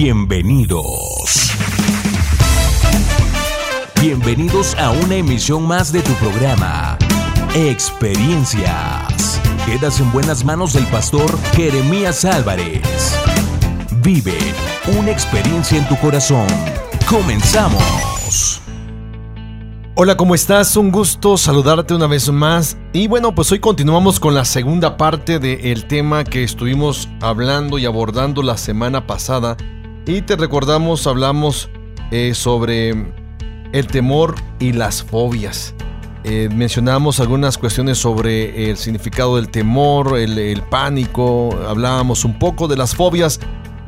Bienvenidos. Bienvenidos a una emisión más de tu programa, Experiencias. Quedas en buenas manos del pastor Jeremías Álvarez. Vive una experiencia en tu corazón. Comenzamos. Hola, ¿cómo estás? Un gusto saludarte una vez más. Y bueno, pues hoy continuamos con la segunda parte del tema que estuvimos hablando y abordando la semana pasada. Y te recordamos, hablamos eh, sobre el temor y las fobias. Eh, mencionamos algunas cuestiones sobre el significado del temor, el, pánico, hablábamos un poco de las fobias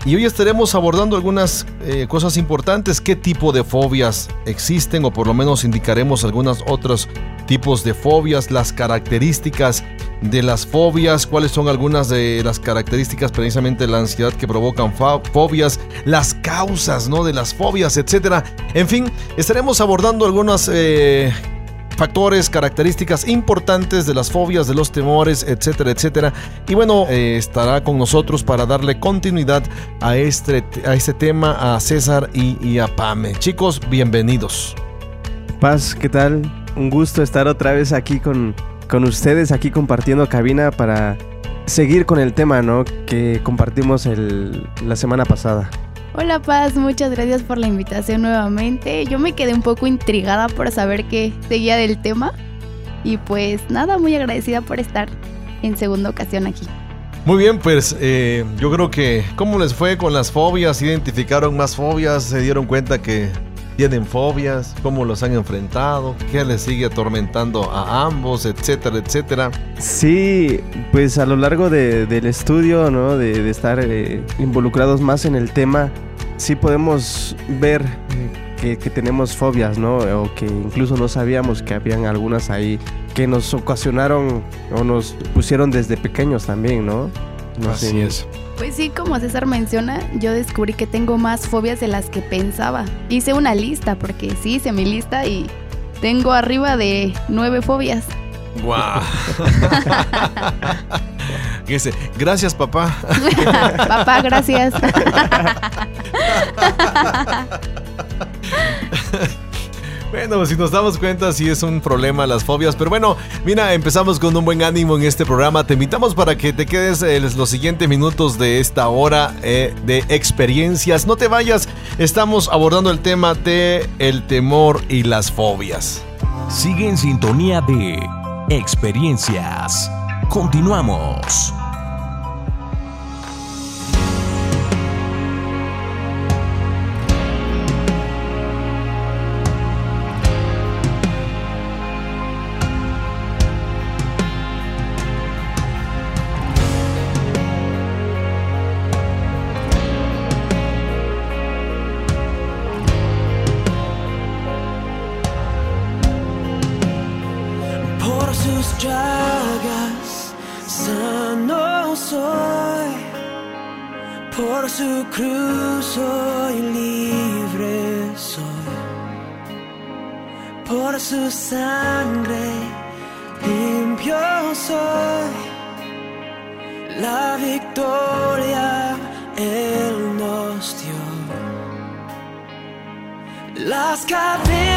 y hoy estaremos abordando algunas eh, cosas importantes, qué tipo de fobias existen o por lo menos indicaremos algunos otros tipos de fobias, las características de las fobias, cuáles son algunas de las características precisamente de la ansiedad que provocan fobias, las causas ¿no? de las fobias, etc. En fin, estaremos abordando algunas eh, factores, características importantes de las fobias, de los temores, etcétera, etcétera. Y bueno, eh, estará con nosotros para darle continuidad a este, a este tema a César y, a Pame. Chicos, bienvenidos. Paz, ¿qué tal? Un gusto estar otra vez aquí con, con ustedes, aquí compartiendo cabina para seguir con el tema, ¿no? Que compartimos la semana pasada. Hola Paz, muchas gracias por la invitación nuevamente. Yo me quedé un poco intrigada por saber qué seguía del tema. Y pues nada, muy agradecida por estar en segunda ocasión aquí. Muy bien, pues eh, yo creo que ¿cómo les fue con las fobias? ¿Identificaron más fobias? ¿Se dieron cuenta que tienen fobias? ¿Cómo los han enfrentado? ¿Qué les sigue atormentando a ambos? Etcétera, etcétera. Sí, pues a lo largo del estudio, ¿no? De, estar eh, involucrados más en el tema, sí podemos ver que, tenemos fobias, ¿no? O que incluso no sabíamos que habían algunas ahí que nos ocasionaron o nos pusieron desde pequeños también, ¿no? no Así es. Pues sí, como César menciona, yo descubrí que tengo más fobias de las que pensaba. Hice una lista, porque sí hice mi lista y tengo arriba de nueve fobias. Gracias papá. papá, gracias. Bueno, si nos damos cuenta, sí es un problema las fobias. Pero bueno, mira, empezamos con un buen ánimo en este programa. Te invitamos para que te quedes eh, los siguientes minutos de esta hora eh, de experiencias. No te vayas, estamos abordando el tema de el temor y las fobias. Sigue en sintonía de experiencias. Continuamos. su sangre limpio soy. La victoria Él nos dio. Las cadenas.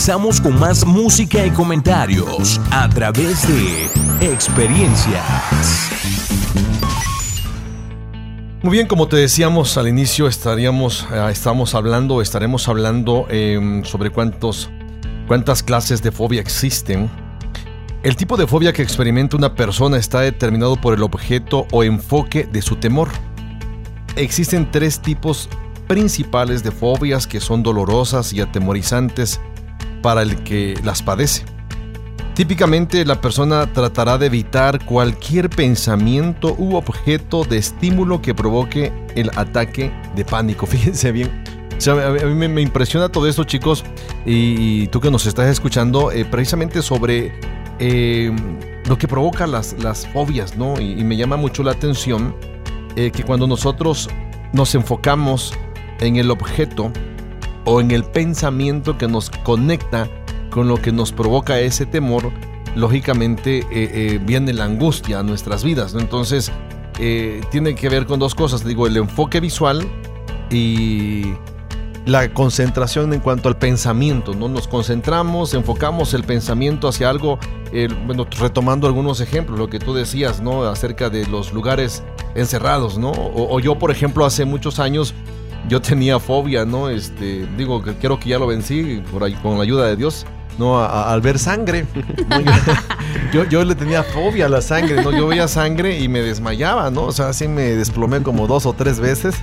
Regresamos con más música y comentarios a través de experiencias. Muy bien, como te decíamos al inicio, estaríamos, eh, estamos hablando, estaremos hablando em, sobre cuántos, cuántas clases de fobia existen. El tipo de fobia que experimenta una persona está determinado por el objeto o enfoque de su temor. Existen tres tipos principales de fobias que son dolorosas y atemorizantes para el que las padece. Típicamente la persona tratará de evitar cualquier pensamiento u objeto de estímulo que provoque el ataque de pánico. Fíjense bien. O sea, a mí me, impresiona todo esto, chicos, y tú que nos estás escuchando, eh, precisamente sobre eh, lo que provoca las, las fobias, ¿no? Y, y me llama mucho la atención eh, que cuando nosotros nos enfocamos en el objeto o en el pensamiento que nos conecta con lo que nos provoca ese temor, lógicamente eh, eh, viene la angustia a nuestras vidas. Entonces, eh, tiene que ver con dos cosas. Digo, el enfoque visual y la concentración en cuanto al pensamiento. ¿no? Nos concentramos, enfocamos el pensamiento hacia algo, bueno, retomando algunos ejemplos, lo que tú decías, ¿no? Acerca de los lugares encerrados, ¿no? O yo, por ejemplo, hace muchos años yo tenía fobia, ¿no? Este, digo que creo que ya lo vencí por ahí, con la ayuda de Dios, ¿no? Al ver sangre. yo, yo le tenía fobia a la sangre, ¿no? Yo veía sangre y me desmayaba, ¿no? O sea, así me desplomé como dos o tres veces.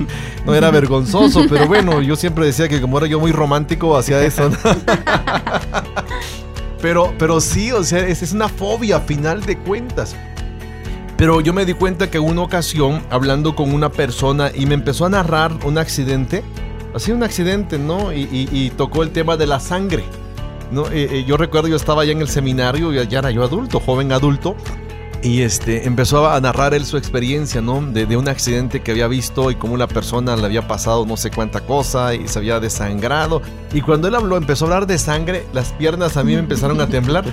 No era vergonzoso, pero bueno, yo siempre decía que como era yo muy romántico, hacía eso, ¿no? Pero, pero sí, o sea, es, es una fobia a final de cuentas. Pero yo me di cuenta que una ocasión, hablando con una persona y me empezó a narrar un accidente, así un accidente, ¿no? Y, tocó el tema de la sangre, ¿no? Eh, eh, yo recuerdo, yo estaba ya en el seminario, ya, era yo adulto, joven adulto, y este, empezó a narrar él su experiencia, ¿no? De, un accidente que había visto y cómo una persona le había pasado no sé cuánta cosa y se había desangrado. Y cuando él habló, empezó a hablar de sangre, las piernas a mí me empezaron a temblar.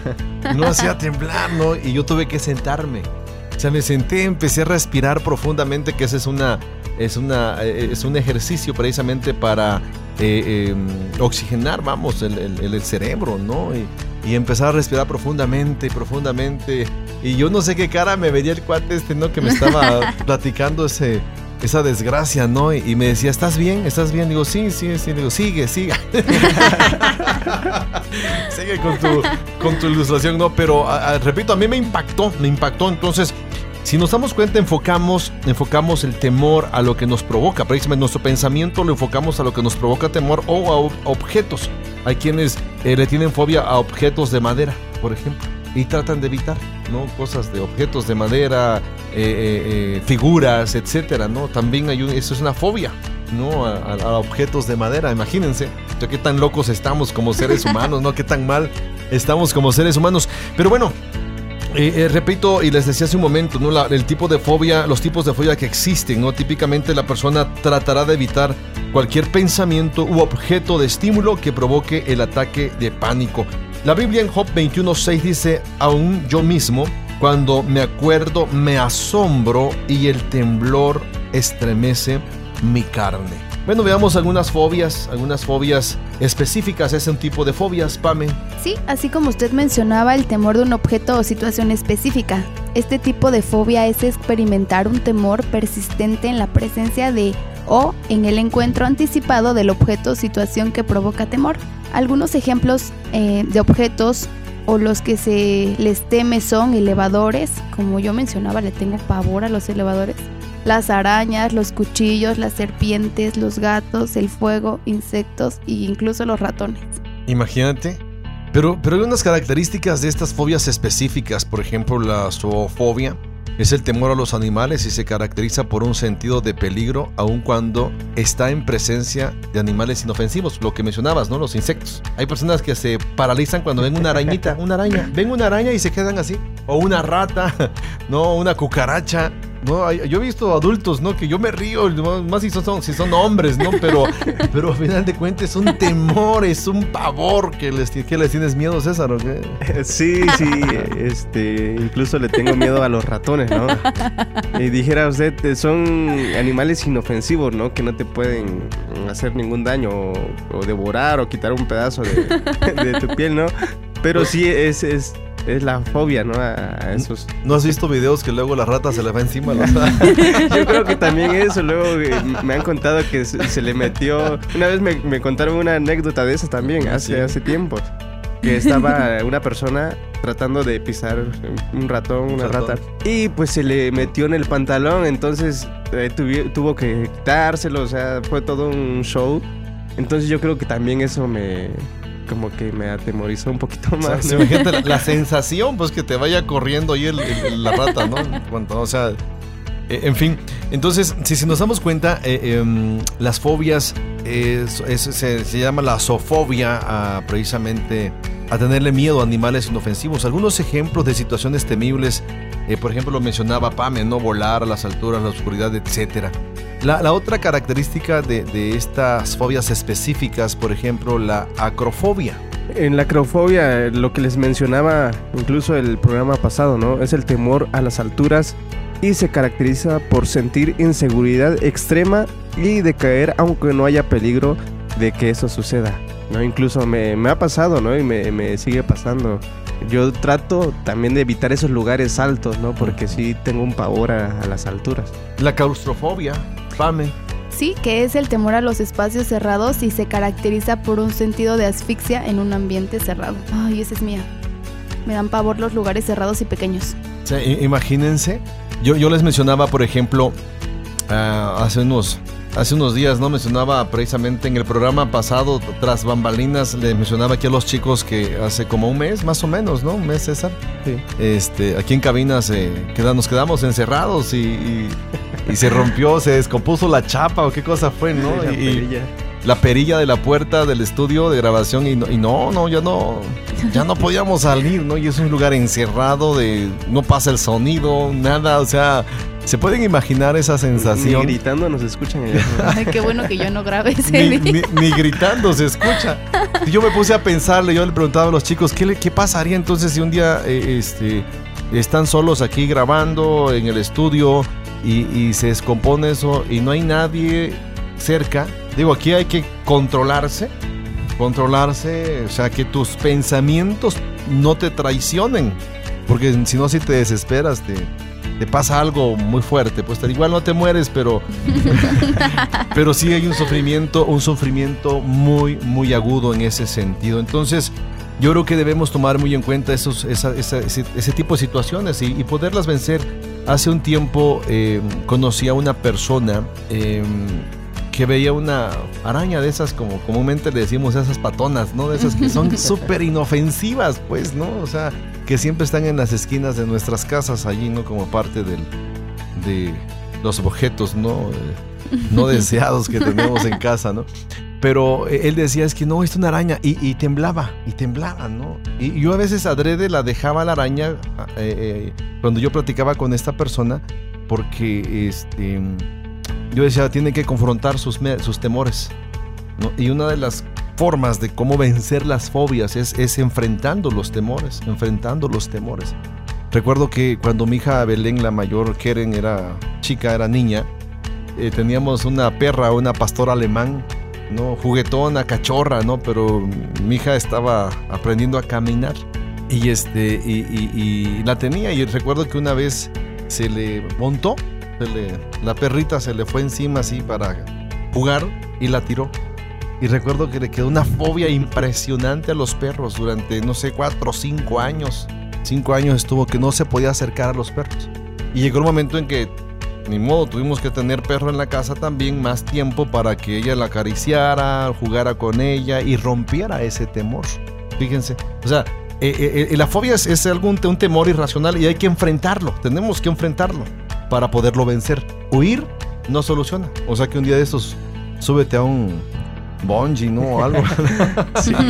No hacía temblar, ¿no? Y yo tuve que sentarme. Sea, me senté, empecé a respirar profundamente, que ese es una es una eh, es un ejercicio precisamente para eh, eh, oxigenar, vamos, el, el- el cerebro, ¿no? Y, y empezar a respirar profundamente, profundamente. Y yo no sé qué cara me veía el cuate este, ¿no? Que me estaba platicando ese esa desgracia, ¿no? Y, y me decía, ¿estás bien? ¿Estás bien? Digo, sí, sí, sí. Digo, sigue, sigue. sigue con tu, con tu ilustración, ¿no? Pero, a- a- repito, a mí me impactó, me impactó. Entonces, si nos damos cuenta, enfocamos, enfocamos el temor a lo que nos provoca. Precisamente nuestro pensamiento lo enfocamos a lo que nos provoca temor o a ob- objetos. Hay quienes eh, le tienen fobia a objetos de madera, por ejemplo, y tratan de evitar, ¿no? Cosas de objetos de madera, eh, eh, eh, figuras, etcétera, ¿no? También hay un- eso es una fobia, ¿no? A, a- a objetos de madera, imagínense. O sea, qué tan locos estamos como seres humanos, ¿no? Qué tan mal estamos como seres humanos. Pero bueno, Eh, eh, repito, y les decía hace un momento, ¿no? La- el tipo de fobia, los tipos de fobia que existen, ¿no? Típicamente la persona tratará de evitar cualquier pensamiento u objeto de estímulo que provoque el ataque de pánico. La Biblia en Job 21.6 dice, aún yo mismo, cuando me acuerdo, me asombro y el temblor estremece mi carne. Bueno, veamos algunas fobias, algunas fobias específicas. Es un tipo de fobias, Pame. Sí, así como usted mencionaba el temor de un objeto o situación específica. Este tipo de fobia es experimentar un temor persistente en la presencia de o en el encuentro anticipado del objeto o situación que provoca temor. Algunos ejemplos eh, de objetos o los que se les teme son elevadores, como yo mencionaba, le tengo pavor a los elevadores. Las arañas, los cuchillos, las serpientes, los gatos, el fuego, insectos e incluso los ratones. Imagínate. Pero, pero hay unas características de estas fobias específicas. Por ejemplo, la zoofobia es el temor a los animales y se caracteriza por un sentido de peligro aun cuando está en presencia de animales inofensivos. Lo que mencionabas, ¿no? Los insectos. Hay personas que se paralizan cuando ven una arañita, una araña. Ven una araña y se quedan así. O una rata, ¿no? Una cucaracha. No, yo he visto adultos, ¿no? Que yo me río, más si son, si son hombres, ¿no? Pero, pero al final de cuentas es un temor, es un pavor que les, que les tienes miedo, César, ¿o qué? Sí, sí, este, incluso le tengo miedo a los ratones, ¿no? Y dijera usted, son animales inofensivos, ¿no? Que no te pueden hacer ningún daño o, o devorar o quitar un pedazo de, de tu piel, ¿no? Pero sí es, es, es la fobia, ¿no? A, esos. ¿No has visto videos que luego la rata se le va encima? Yo creo que también eso, luego eh, me han contado que se, le metió... Una vez me, me contaron una anécdota de eso también, hace, Sí. hace tiempo. Que estaba una persona tratando de pisar un ratón, una Ratón. rata. Y pues se le metió en el pantalón, entonces eh, tuvi- tuvo que quitárselo, o sea, fue todo un show. Entonces yo creo que también eso me... Como que me atemorizó un poquito O sea, más. la, la sensación, pues que te vaya corriendo ahí el- el- la rata, ¿no? Cuando, o sea, eh, en fin. Entonces, si, si nos damos cuenta, eh, em, las fobias es- es- se, se llama la zoofobia a, precisamente a tenerle miedo a animales inofensivos. Algunos ejemplos de situaciones temibles, eh, por ejemplo, lo mencionaba Pame, ¿no? Volar a las alturas, la oscuridad, etcétera. La, la otra característica de, de estas fobias específicas, por ejemplo, la acrofobia. En la acrofobia, lo que les mencionaba incluso el programa pasado, ¿no? Es el temor a las alturas y se caracteriza por sentir inseguridad extrema y de caer aunque no haya peligro de que eso suceda, ¿no? Incluso me, me ha pasado, ¿no? Y me, me sigue pasando. Yo trato también de evitar esos lugares altos, ¿no? Porque sí tengo un pavor a, a las alturas. La claustrofobia, Pame. Sí, que es el temor a los espacios cerrados y se caracteriza por un sentido de asfixia en un ambiente cerrado. Ay, esa es mía. Me dan pavor los lugares cerrados y pequeños. O sea, imagínense, yo, yo les mencionaba, por ejemplo, ah, hace unos hace unos días, ¿no? Mencionaba precisamente en el programa pasado, tras bambalinas, le mencionaba aquí a los chicos que hace como un mes, más o menos, ¿no? Un mes, César. Sí. Este, aquí en cabina se queda- nos quedamos encerrados y, y- y se rompió, se descompuso la chapa o qué cosa fue, ¿no? La Y- perilla. la perilla de la puerta del estudio de grabación y no, y no, no, ya no, ya no podíamos salir, ¿no? Y es un lugar encerrado de, no pasa el sonido, nada, o sea, se pueden imaginar esa Ni sensación. gritando nos escuchan allá. Ay, qué bueno que yo no grabé ese Ni, día. ni- ni gritando se escucha. Yo me puse a pensarle, yo le preguntaba a los chicos, ¿qué, le- qué pasaría entonces si un día eh, este, están solos aquí grabando en el estudio y, y se descompone eso y no hay nadie cerca? Digo, aquí hay que controlarse, controlarse, o sea, que tus pensamientos no te traicionen, porque si no, si te desesperas, te, te pasa algo muy fuerte, pues igual no te mueres, pero pero sí hay un sufrimiento, un sufrimiento muy, muy agudo en ese sentido. Entonces, yo creo que debemos tomar muy en cuenta esos, esa- esa- ese, ese tipo de situaciones y, y poderlas vencer. Hace un tiempo eh, conocí a una persona eh, que veía una araña de esas, como comúnmente le decimos, esas patonas, ¿no? De esas que son súper inofensivas, pues, ¿no? O sea, que siempre están en las esquinas de nuestras casas allí, ¿no? Como parte del, de los objetos, ¿no? Eh, no deseados que tenemos en casa, ¿no? Pero eh, él decía, es que no, es una araña. Y, y temblaba, y temblaba, ¿no? Y yo a veces adrede la dejaba la araña eh, eh, cuando yo platicaba con esta persona, porque este, yo decía, tiene que confrontar sus, sus temores. ¿no? Y una de las formas de cómo vencer las fobias es, es enfrentando los temores, enfrentando los temores. Recuerdo que cuando mi hija Belén, la mayor, Keren, era chica, era niña, eh, teníamos una perra, una pastora alemán, ¿no? Juguetona, cachorra, ¿no? Pero mi hija estaba aprendiendo a caminar. Y este, y, la tenía. Y recuerdo que una vez se le montó, la perrita se le fue encima así para jugar y la tiró. Y recuerdo que le quedó una fobia impresionante a los perros durante, no sé, cuatro o cinco años. Cinco años estuvo que no se podía acercar a los perros. Y llegó el momento en que, ni modo, tuvimos que tener perro en la casa también más tiempo para que ella la acariciara, jugara con ella y rompiera ese temor. Fíjense. O sea, eh, eh, eh, la fobia es, es algún, un temor irracional y hay que enfrentarlo. Tenemos que enfrentarlo para poderlo vencer. Huir no soluciona. O sea que un día de estos, súbete a un bungee, ¿no? O algo. Sí.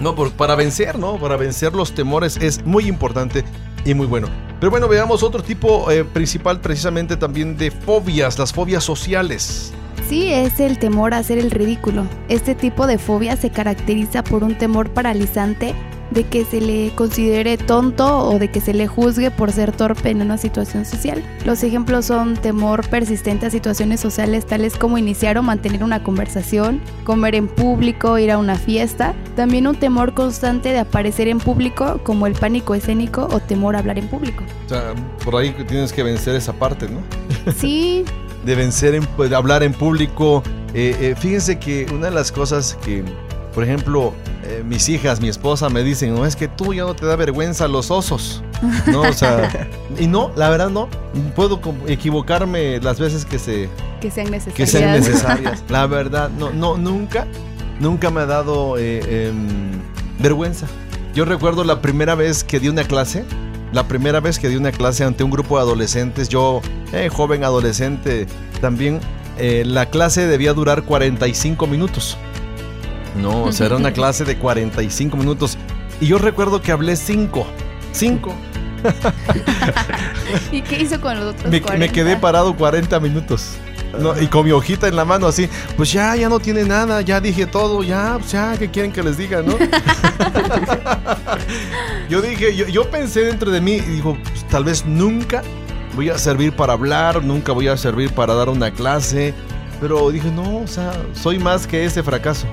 No, por- para vencer, ¿no? Para vencer los temores es muy importante y muy bueno. Pero bueno, veamos otro tipo eh, principal precisamente también de fobias, las fobias sociales. Sí, es el temor a hacer el ridículo. Este tipo de fobia se caracteriza por un temor paralizante de que se le considere tonto o de que se le juzgue por ser torpe en una situación social. Los ejemplos son temor persistente a situaciones sociales tales como iniciar o mantener una conversación, comer en público, ir a una fiesta, también un temor constante de aparecer en público como el pánico escénico o temor a hablar en público. O sea, por ahí tienes que vencer esa parte, ¿no? Sí, de vencer, en, de hablar en público. Eh, eh, fíjense que una de las cosas que, por ejemplo, eh, mis hijas, mi esposa me dicen, no es que tú ya no te da vergüenza los osos. No, o sea, y no, la verdad no. Puedo equivocarme las veces que se que sean necesarias. que sean necesarias. La verdad, no, no, nunca, nunca me ha dado eh, em, vergüenza. Yo recuerdo la primera vez que di una clase, la primera vez que di una clase ante un grupo de adolescentes, yo, eh, joven adolescente, también, eh, la clase debía durar 45 minutos. No, o sea, era una clase de 45 minutos. Y yo recuerdo que hablé 5. 5. ¿Y qué hizo con los otros Me, me 40? quedé parado 40 minutos. No, y con mi hojita en la mano así, pues ya, ya no tiene nada, ya dije todo, ya, pues ya, ¿qué quieren que les diga, no? yo dije, yo, yo pensé dentro de mí y digo, pues, tal vez nunca voy a servir para hablar, nunca voy a servir para dar una clase, pero dije, no, o sea, soy más que ese fracaso,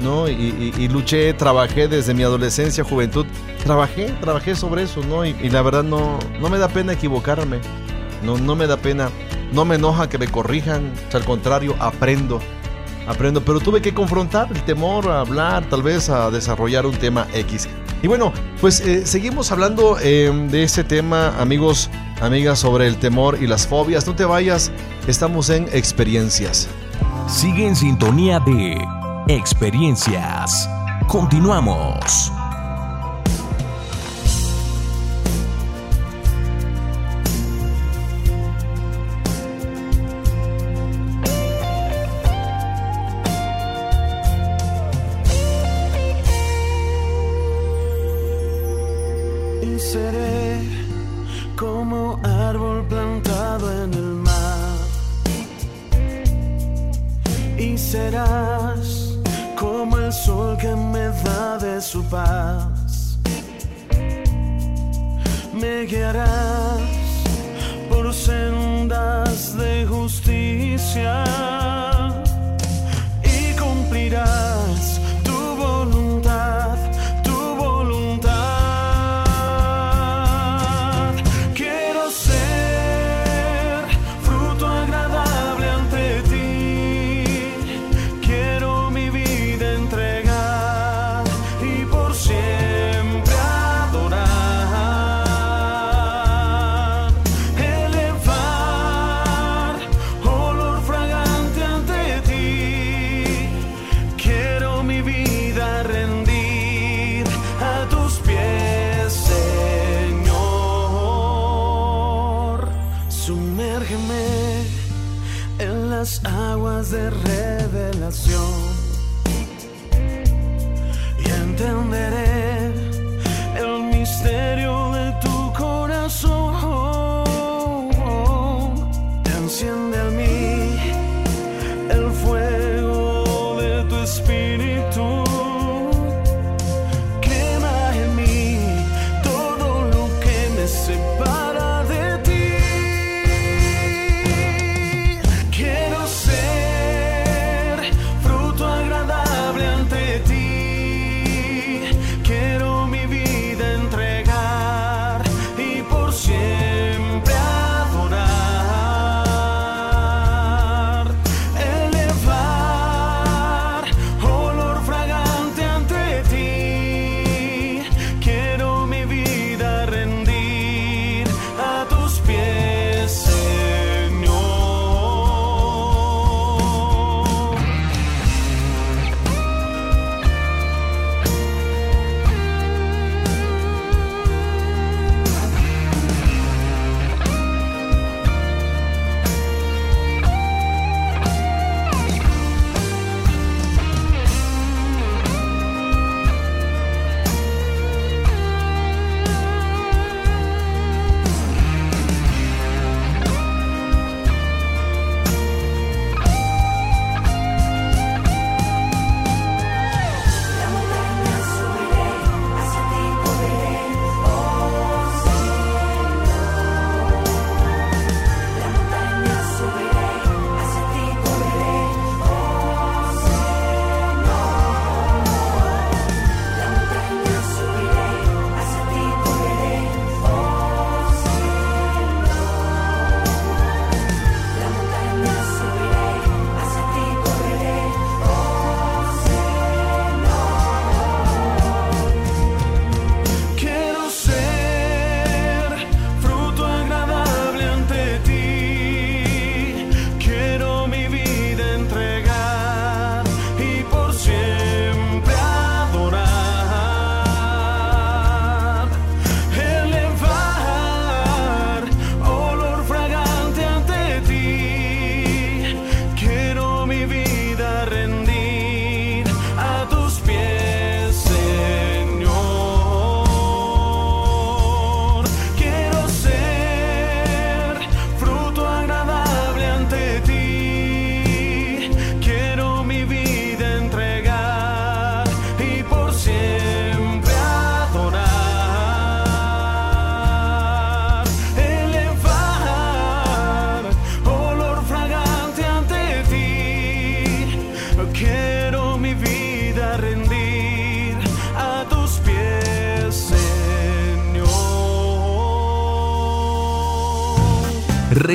¿no? Y, luché, trabajé desde mi adolescencia, juventud, trabajé, trabajé sobre eso, ¿no? Y, la verdad no, no me da pena equivocarme, no, no me da pena, no me enoja que me corrijan, al contrario, aprendo, aprendo, pero tuve que confrontar el temor a hablar, tal vez a desarrollar un tema X. Y bueno, pues eh, seguimos hablando eh, de este tema, amigos, amigas, sobre el temor y las fobias. No te vayas, estamos en experiencias. Sigue en sintonía de experiencias. Continuamos.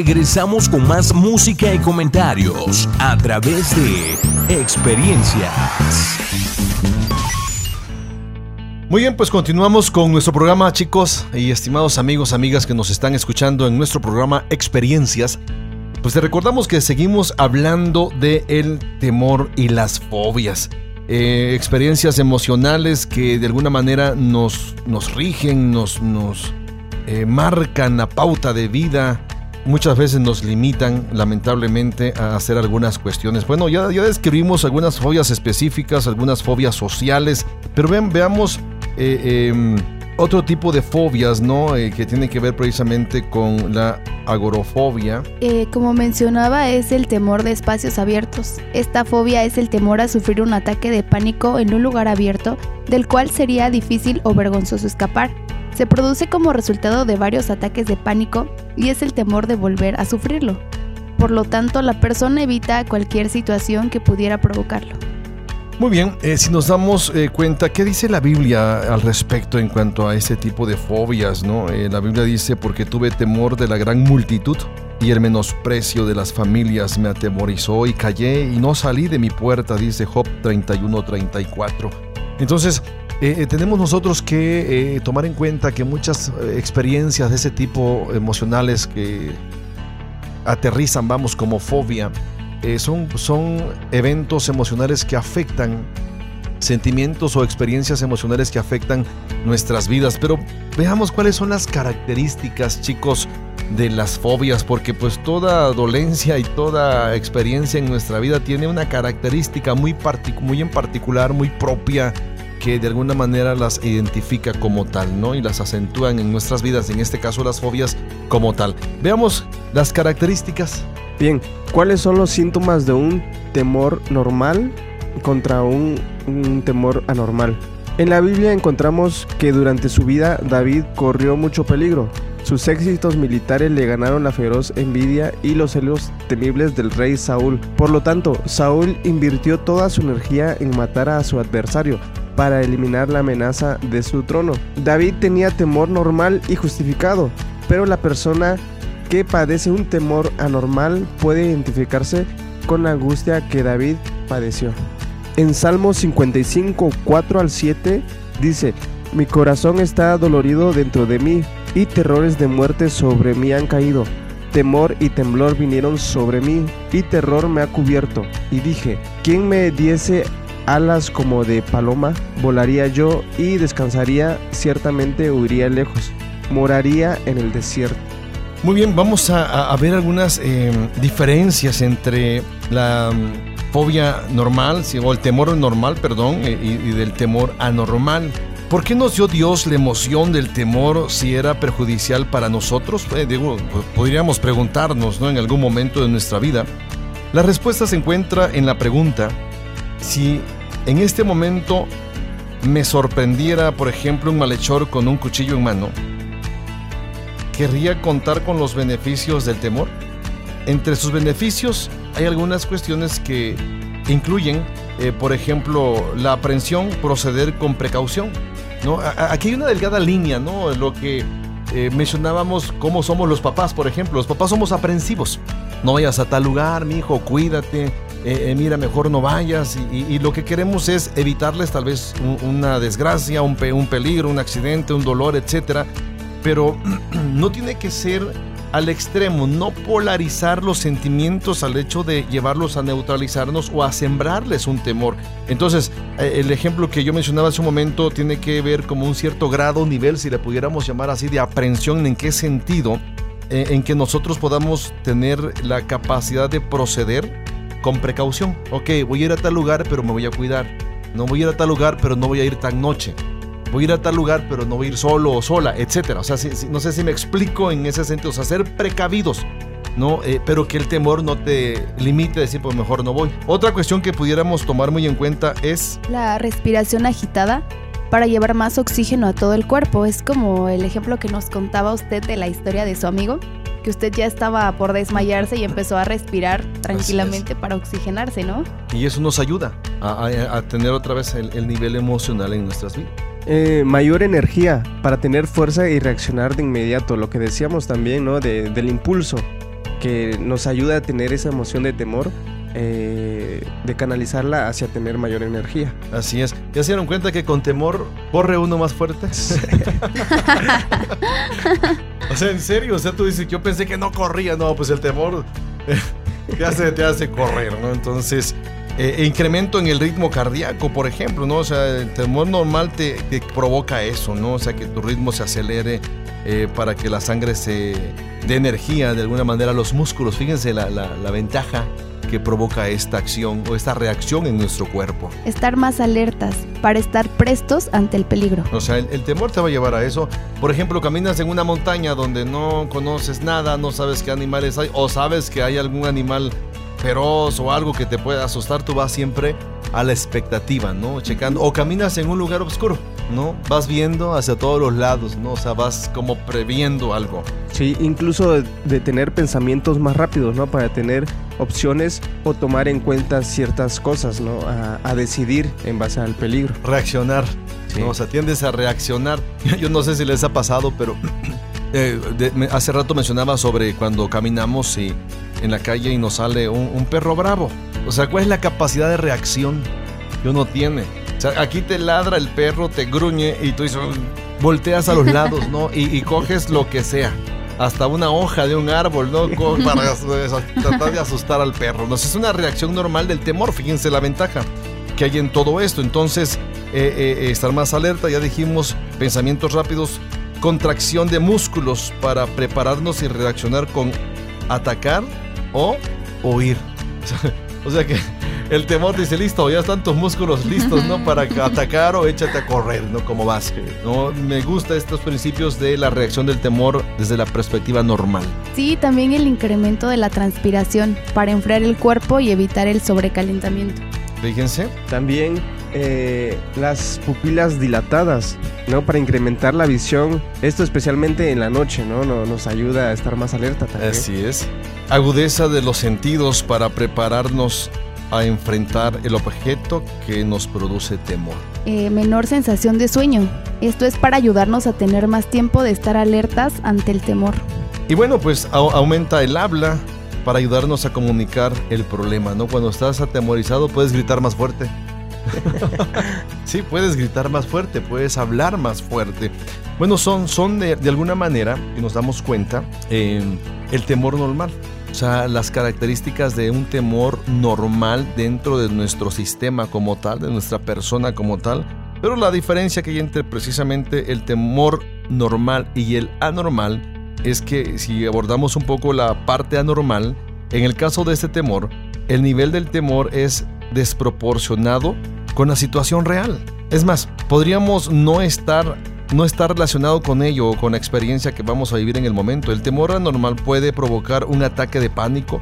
Regresamos con más música y comentarios a través de experiencias. Muy bien, pues continuamos con nuestro programa, chicos y estimados amigos, amigas que nos están escuchando en nuestro programa Experiencias. Pues te recordamos que seguimos hablando de el temor y las fobias. Eh, experiencias emocionales que de alguna manera nos, nos rigen, nos, nos eh, marcan la pauta de vida. Muchas veces nos limitan, lamentablemente, a hacer algunas cuestiones. Bueno, ya, ya describimos algunas fobias específicas, algunas fobias sociales, pero vean, veamos eh, em, otro tipo de fobias, ¿no? Eh, que tiene que ver precisamente con la agorofobia. Eh, como mencionaba, es el temor de espacios abiertos. Esta fobia es el temor a sufrir un ataque de pánico en un lugar abierto, del cual sería difícil o vergonzoso escapar. Se produce como resultado de varios ataques de pánico y es el temor de volver a sufrirlo. Por lo tanto, la persona evita cualquier situación que pudiera provocarlo. Muy bien, eh, si nos damos eh, cuenta, ¿qué dice la Biblia al respecto en cuanto a ese tipo de fobias? ¿no? Eh, la Biblia dice, porque tuve temor de la gran multitud y el menosprecio de las familias me atemorizó y callé y no salí de mi puerta, dice Job 31-34. Entonces, eh, eh, tenemos nosotros que eh, tomar en cuenta que muchas experiencias de ese tipo emocionales que aterrizan, vamos, como fobia, son, son eventos emocionales que afectan sentimientos o experiencias emocionales que afectan nuestras vidas. Pero veamos cuáles son las características, chicos, de las fobias, porque pues toda dolencia y toda experiencia en nuestra vida tiene una característica muy, muy en particular, muy propia, que de alguna manera las identifica como tal, ¿no? Y las acentúan en nuestras vidas, en este caso las fobias como tal. Veamos las características. Bien, ¿cuáles son los síntomas de un temor normal contra un, un temor anormal? En la Biblia encontramos que durante su vida David corrió mucho peligro. Sus éxitos militares le ganaron la feroz envidia y los celos temibles del rey Saúl. Por lo tanto, Saúl invirtió toda su energía en matar a su adversario para eliminar la amenaza de su trono. David tenía temor normal y justificado, pero la persona que padece un temor anormal puede identificarse con la angustia que David padeció. En Salmo 55, 4 al 7 dice, Mi corazón está dolorido dentro de mí, y terrores de muerte sobre mí han caído. Temor y temblor vinieron sobre mí, y terror me ha cubierto. Y dije, ¿quién me diese alas como de paloma? Volaría yo y descansaría, ciertamente huiría lejos, moraría en el desierto. Muy bien, vamos a, a- ver algunas eh, diferencias entre la mm, fobia normal, o el temor normal, perdón, eh, y, del temor anormal. ¿Por qué nos dio Dios la emoción del temor si era perjudicial para nosotros? Eh, podríamos preguntarnos ¿no? en algún momento de nuestra vida. La respuesta se encuentra en la pregunta si en este momento me sorprendiera, por ejemplo, un malhechor con un cuchillo en mano, ¿querría contar con los beneficios del temor? Entre sus beneficios hay algunas cuestiones que incluyen, eh, por ejemplo, la aprehensión, proceder con precaución. Aquí hay una delgada línea, ¿no? Lo que eh, mencionábamos, cómo somos los papás, por ejemplo. Los papás somos aprensivos. No vayas a tal lugar, mi hijo, cuídate. Eh, eh, mira, mejor no vayas. Y, lo que queremos es evitarles tal vez un- una desgracia, un, un peligro, un accidente, un dolor, etcétera pero no tiene que ser al extremo, no polarizar los sentimientos al hecho de llevarlos a neutralizarnos o a sembrarles un temor. Entonces, eh, el ejemplo que yo mencionaba hace un momento tiene que ver como un cierto grado, nivel, si le pudiéramos llamar así, de aprensión, en qué sentido, en que nosotros podamos tener la capacidad de proceder con precaución. Ok, voy a ir a tal lugar, pero me voy a cuidar. No voy a ir a tal lugar, pero no voy a ir tan noche voy a ir a tal lugar, pero no voy a ir solo o sola, etcétera. O sea, no sé si me explico en ese sentido. O sea, ser precavidos, ¿no? Eh, pero que el temor no te limite a decir, pues mejor no voy. Otra cuestión que pudiéramos tomar muy en cuenta es La respiración agitada para llevar más oxígeno a todo el cuerpo. Es como el ejemplo que nos contaba usted de la historia de su amigo, que usted ya estaba por desmayarse y empezó a respirar tranquilamente para oxigenarse, ¿no? y eso nos ayuda a, a- a tener otra vez el, el nivel emocional en nuestras vidas. Eh, mayor energía para tener fuerza y reaccionar de inmediato, lo que decíamos también, ¿no? De- del impulso, que nos ayuda a tener esa emoción de temor, eh, de canalizarla hacia tener mayor energía. Así es. ¿Ya se dieron cuenta que con temor corre uno más fuerte? o sea, en serio, o sea, tú dices, yo pensé que no corría, no, pues el temor te hace, te hace correr, ¿no? Entonces, eh, incremento en el ritmo cardíaco, por ejemplo, ¿no? O sea, el temor normal te, provoca eso, ¿no? O sea, que tu ritmo se acelere eh, para que la sangre se dé energía de alguna manera a los músculos. Fíjense la- la ventaja que provoca esta acción o esta reacción en nuestro cuerpo. Estar más alertas para estar prestos ante el peligro. O sea, el, el temor te va a llevar a eso. Por ejemplo, caminas en una montaña donde no conoces nada, no sabes qué animales hay, o sabes que hay algún animal feroz o algo que te pueda asustar, tú vas siempre a la expectativa, ¿no? Checando. O caminas en un lugar oscuro, ¿no? Vas viendo hacia todos los lados, ¿no? O sea, vas como previendo algo. Sí, incluso de, de tener pensamientos más rápidos, ¿no? Para tener opciones o tomar en cuenta ciertas cosas, ¿no? A, a decidir en base al peligro. reaccionar. Sí. ¿no? O sea, tiendes a reaccionar. Yo no sé si les ha pasado, pero eh, de- me- hace rato mencionaba sobre cuando caminamos y, en la calle y nos sale un, un perro bravo. O sea, ¿cuál es la capacidad de reacción que uno tiene? Sea, aquí te ladra el perro, te gruñe y tú dices, volteas a los lados, ¿no? Y, y coges lo que sea. Hasta una hoja de un árbol, ¿no? Co- Para tratar de asustar al perro. ¿no? Es una reacción normal del temor, fíjense la ventaja que hay en todo esto. Entonces, eh, eh, estar más alerta, ya dijimos, pensamientos rápidos, contracción de músculos para prepararnos y reaccionar con atacar o huir. O sea que el temor dice, listo, ya están tus músculos listos, ¿no? Para atacar o échate a correr, ¿no? Como vas. ¿no? Me gusta estos principios de la reacción del temor desde la perspectiva normal. Sí, también el incremento de la transpiración para enfriar el cuerpo y evitar el sobrecalentamiento. Fíjense. También eh, las pupilas dilatadas, ¿no? Para incrementar la visión. Esto especialmente en la noche, ¿no? No- Nos ayuda a estar más alerta también. Así es. Agudeza de los sentidos para prepararnos a enfrentar el objeto que nos produce temor. Eh, menor sensación de sueño. Esto es para ayudarnos a tener más tiempo de estar alertas ante el temor. Y bueno, pues au- aumenta el habla para ayudarnos a comunicar el problema, ¿no? Cuando estás atemorizado puedes gritar más fuerte. sí, puedes gritar más fuerte, puedes hablar más fuerte. Bueno, son, son de, de alguna manera, y nos damos cuenta, eh, el temor normal. O sea, las características de un temor normal dentro de nuestro sistema como tal, de nuestra persona como tal. Pero la diferencia que hay entre precisamente el temor normal y el anormal es que si abordamos un poco la parte anormal, en el caso de este temor, el nivel del temor es desproporcionado con la situación real. Es más, podríamos no estar no estar relacionado con ello o con la experiencia que vamos a vivir en el momento. El temor anormal puede provocar un ataque de pánico.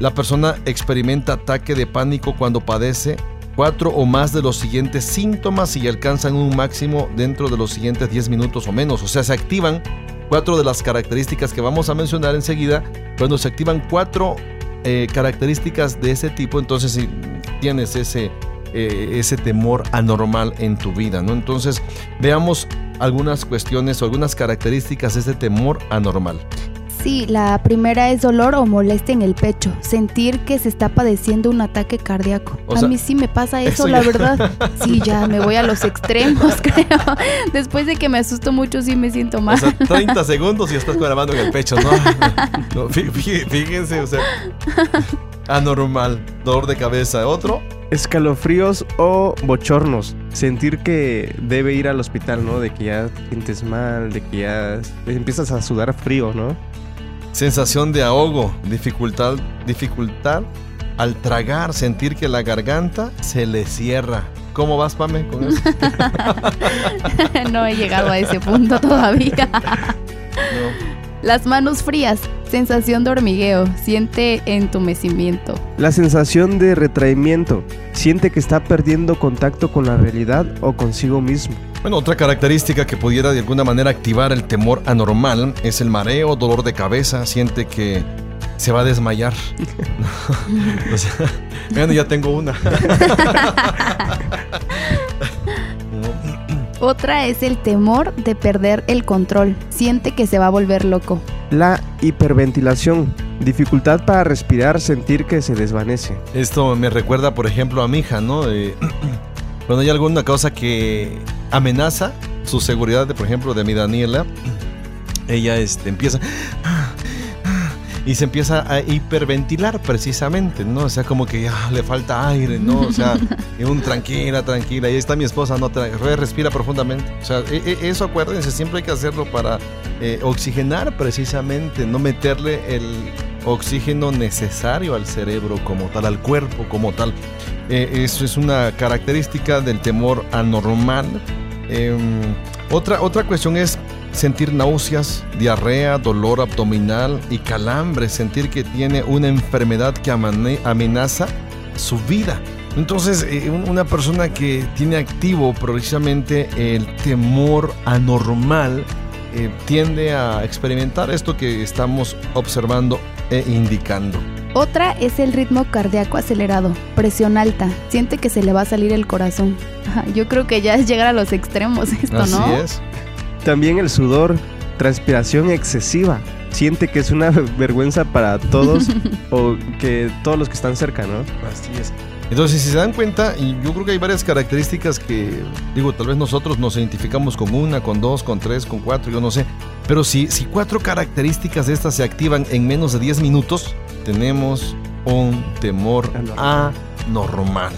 La persona experimenta ataque de pánico cuando padece cuatro o más de los siguientes síntomas y alcanzan un máximo dentro de los siguientes 10 minutos o menos. O sea, se activan cuatro de las características que vamos a mencionar enseguida. Cuando se activan cuatro eh, características de ese tipo, entonces tienes ese, eh, ese temor anormal en tu vida, ¿no? Entonces, veamos algunas cuestiones o algunas características de este temor anormal. Sí, la primera es dolor o molestia en el pecho, sentir que se está padeciendo un ataque cardíaco. O a sea, mí sí me pasa eso, eso la ya- verdad. Sí, ya me voy a los extremos, creo. Después de que me asusto mucho, sí me siento mal. O sea, 30 segundos y estás con la mano en el pecho, ¿no? No, fí- fí- Fíjense, o sea, anormal, dolor de cabeza. Otro, Escalofríos o bochornos. Sentir que debe ir al hospital, ¿no? De que ya te sientes mal, de que ya empiezas a sudar frío, ¿no? sensación de ahogo, dificultad, dificultad al tragar, sentir que la garganta se le cierra. ¿Cómo vas, Pame, con eso? no he llegado a ese punto todavía. No. Las manos frías, sensación de hormigueo, siente entumecimiento. La sensación de retraimiento. Siente que está perdiendo contacto con la realidad o consigo mismo. Bueno, otra característica que pudiera de alguna manera activar el temor anormal es el mareo, dolor de cabeza, siente que se va a desmayar. O sea, bueno, ya tengo una. Otra es el temor de perder el control, siente que se va a volver loco. La hiperventilación. Dificultad para respirar, sentir que se desvanece. Esto me recuerda, por ejemplo, a mi hija, ¿no? Eh, cuando hay alguna cosa que amenaza su seguridad, de, por ejemplo, de mi Daniela, ella este, empieza y se empieza a hiperventilar precisamente, ¿no? O sea, como que ah, le falta aire, ¿no? O sea, un tranquila, tranquila. Y ahí está mi esposa, no, respira profundamente. O sea, e- e- eso acuérdense, siempre hay que hacerlo para eh, oxigenar precisamente, no meterle el oxígeno necesario al cerebro como tal, al cuerpo como tal. Eh, eso es una característica del temor anormal. Em, otra, otra cuestión es sentir náuseas, diarrea, dolor abdominal y calambres, sentir que tiene una enfermedad que amenaza su vida. Entonces, eh, un- una persona que tiene activo precisamente el temor anormal eh, tiende a experimentar esto que estamos observando e indicando. Otra es el ritmo cardíaco acelerado, presión alta, siente que se le va a salir el corazón. Yo creo que ya es llegar a los extremos esto, Así ¿no? es. También el sudor, transpiración excesiva. Siente que es una vergüenza para todos o que todos los que están cerca, ¿no? Así es. Entonces, si se dan cuenta, y yo creo que hay varias características que, digo, tal vez nosotros nos identificamos con una, con dos, con tres, con cuatro, yo no sé. Pero si, si cuatro características de estas se activan en menos de 10 minutos, tenemos un temor anormal.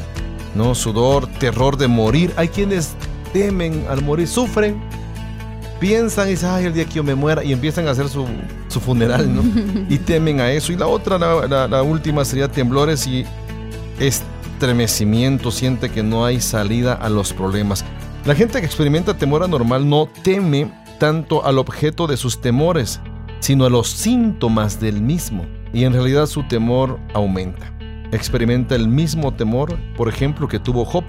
¿No? Sudor, terror de morir. Hay quienes temen al morir, sufren, piensan y dicen, ay, el día que yo me muera, y empiezan a hacer su, su funeral, ¿no? y temen a eso. Y la otra, la, la- la última sería temblores y es estremecimiento, siente que no hay salida a los problemas. La gente que experimenta temor anormal no teme tanto al objeto de sus temores, sino a los síntomas del mismo, y en realidad su temor aumenta. Experimenta el mismo temor, por ejemplo, que tuvo Job.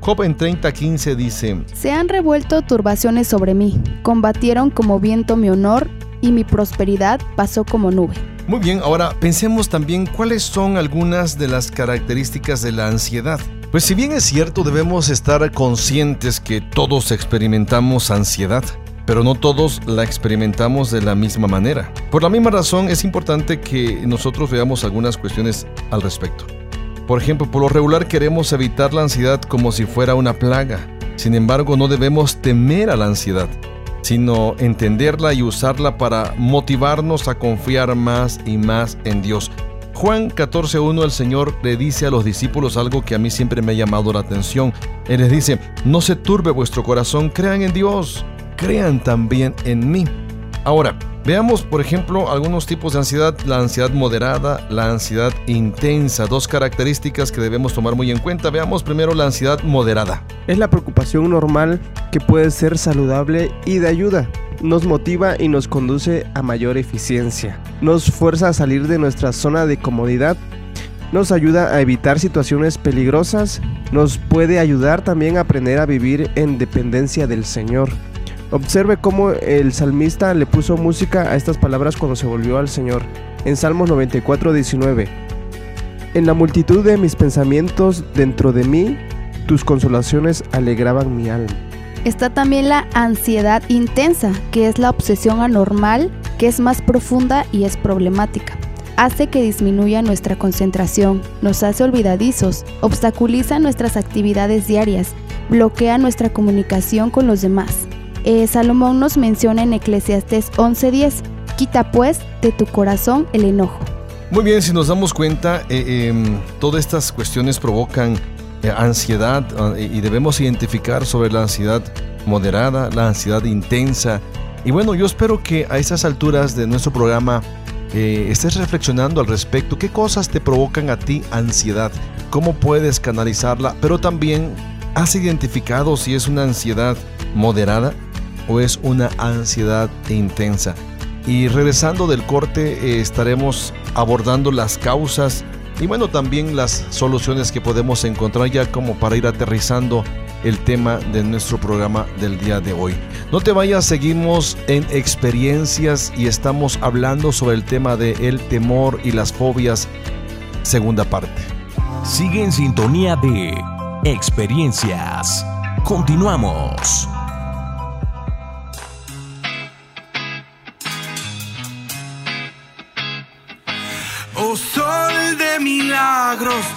Job en 30:15 dice, Se han revuelto turbaciones sobre mí, combatieron como viento mi honor y mi prosperidad pasó como nube. Muy bien, ahora pensemos también cuáles son algunas de las características de la ansiedad. Pues si bien es cierto, debemos estar conscientes que todos experimentamos ansiedad, pero no todos la experimentamos de la misma manera. Por la misma razón es importante que nosotros veamos algunas cuestiones al respecto. Por ejemplo, por lo regular queremos evitar la ansiedad como si fuera una plaga. Sin embargo, no debemos temer a la ansiedad sino entenderla y usarla para motivarnos a confiar más y más en Dios. Juan 14.1 el Señor le dice a los discípulos algo que a mí siempre me ha llamado la atención. Él les dice, no se turbe vuestro corazón, crean en Dios, crean también en mí. Ahora, veamos por ejemplo algunos tipos de ansiedad, la ansiedad moderada, la ansiedad intensa, dos características que debemos tomar muy en cuenta. Veamos primero la ansiedad moderada. Es la preocupación normal que puede ser saludable y de ayuda. Nos motiva y nos conduce a mayor eficiencia. Nos fuerza a salir de nuestra zona de comodidad. Nos ayuda a evitar situaciones peligrosas. Nos puede ayudar también a aprender a vivir en dependencia del Señor. Observe cómo el salmista le puso música a estas palabras cuando se volvió al Señor. En Salmos 94, 19. En la multitud de mis pensamientos dentro de mí, tus consolaciones alegraban mi alma. Está también la ansiedad intensa, que es la obsesión anormal, que es más profunda y es problemática. Hace que disminuya nuestra concentración, nos hace olvidadizos, obstaculiza nuestras actividades diarias, bloquea nuestra comunicación con los demás. Eh, Salomón nos menciona en Eclesiastes 11:10, quita pues de tu corazón el enojo. Muy bien, si nos damos cuenta, eh, em, todas estas cuestiones provocan eh, ansiedad eh, y debemos identificar sobre la ansiedad moderada, la ansiedad intensa. Y bueno, yo espero que a esas alturas de nuestro programa estés reflexionando al respecto. ¿Qué cosas te provocan a ti ansiedad? ¿Cómo puedes canalizarla? Pero también, ¿has identificado si es una ansiedad moderada o es una ansiedad intensa? Y regresando del corte, eh, estaremos abordando las causas y bueno, también las soluciones que podemos encontrar ya como para ir aterrizando el tema de nuestro programa del día de hoy. No te vayas, seguimos en experiencias y estamos hablando sobre el tema de el temor y las fobias, segunda parte. Sigue en sintonía de experiencias. Continuamos.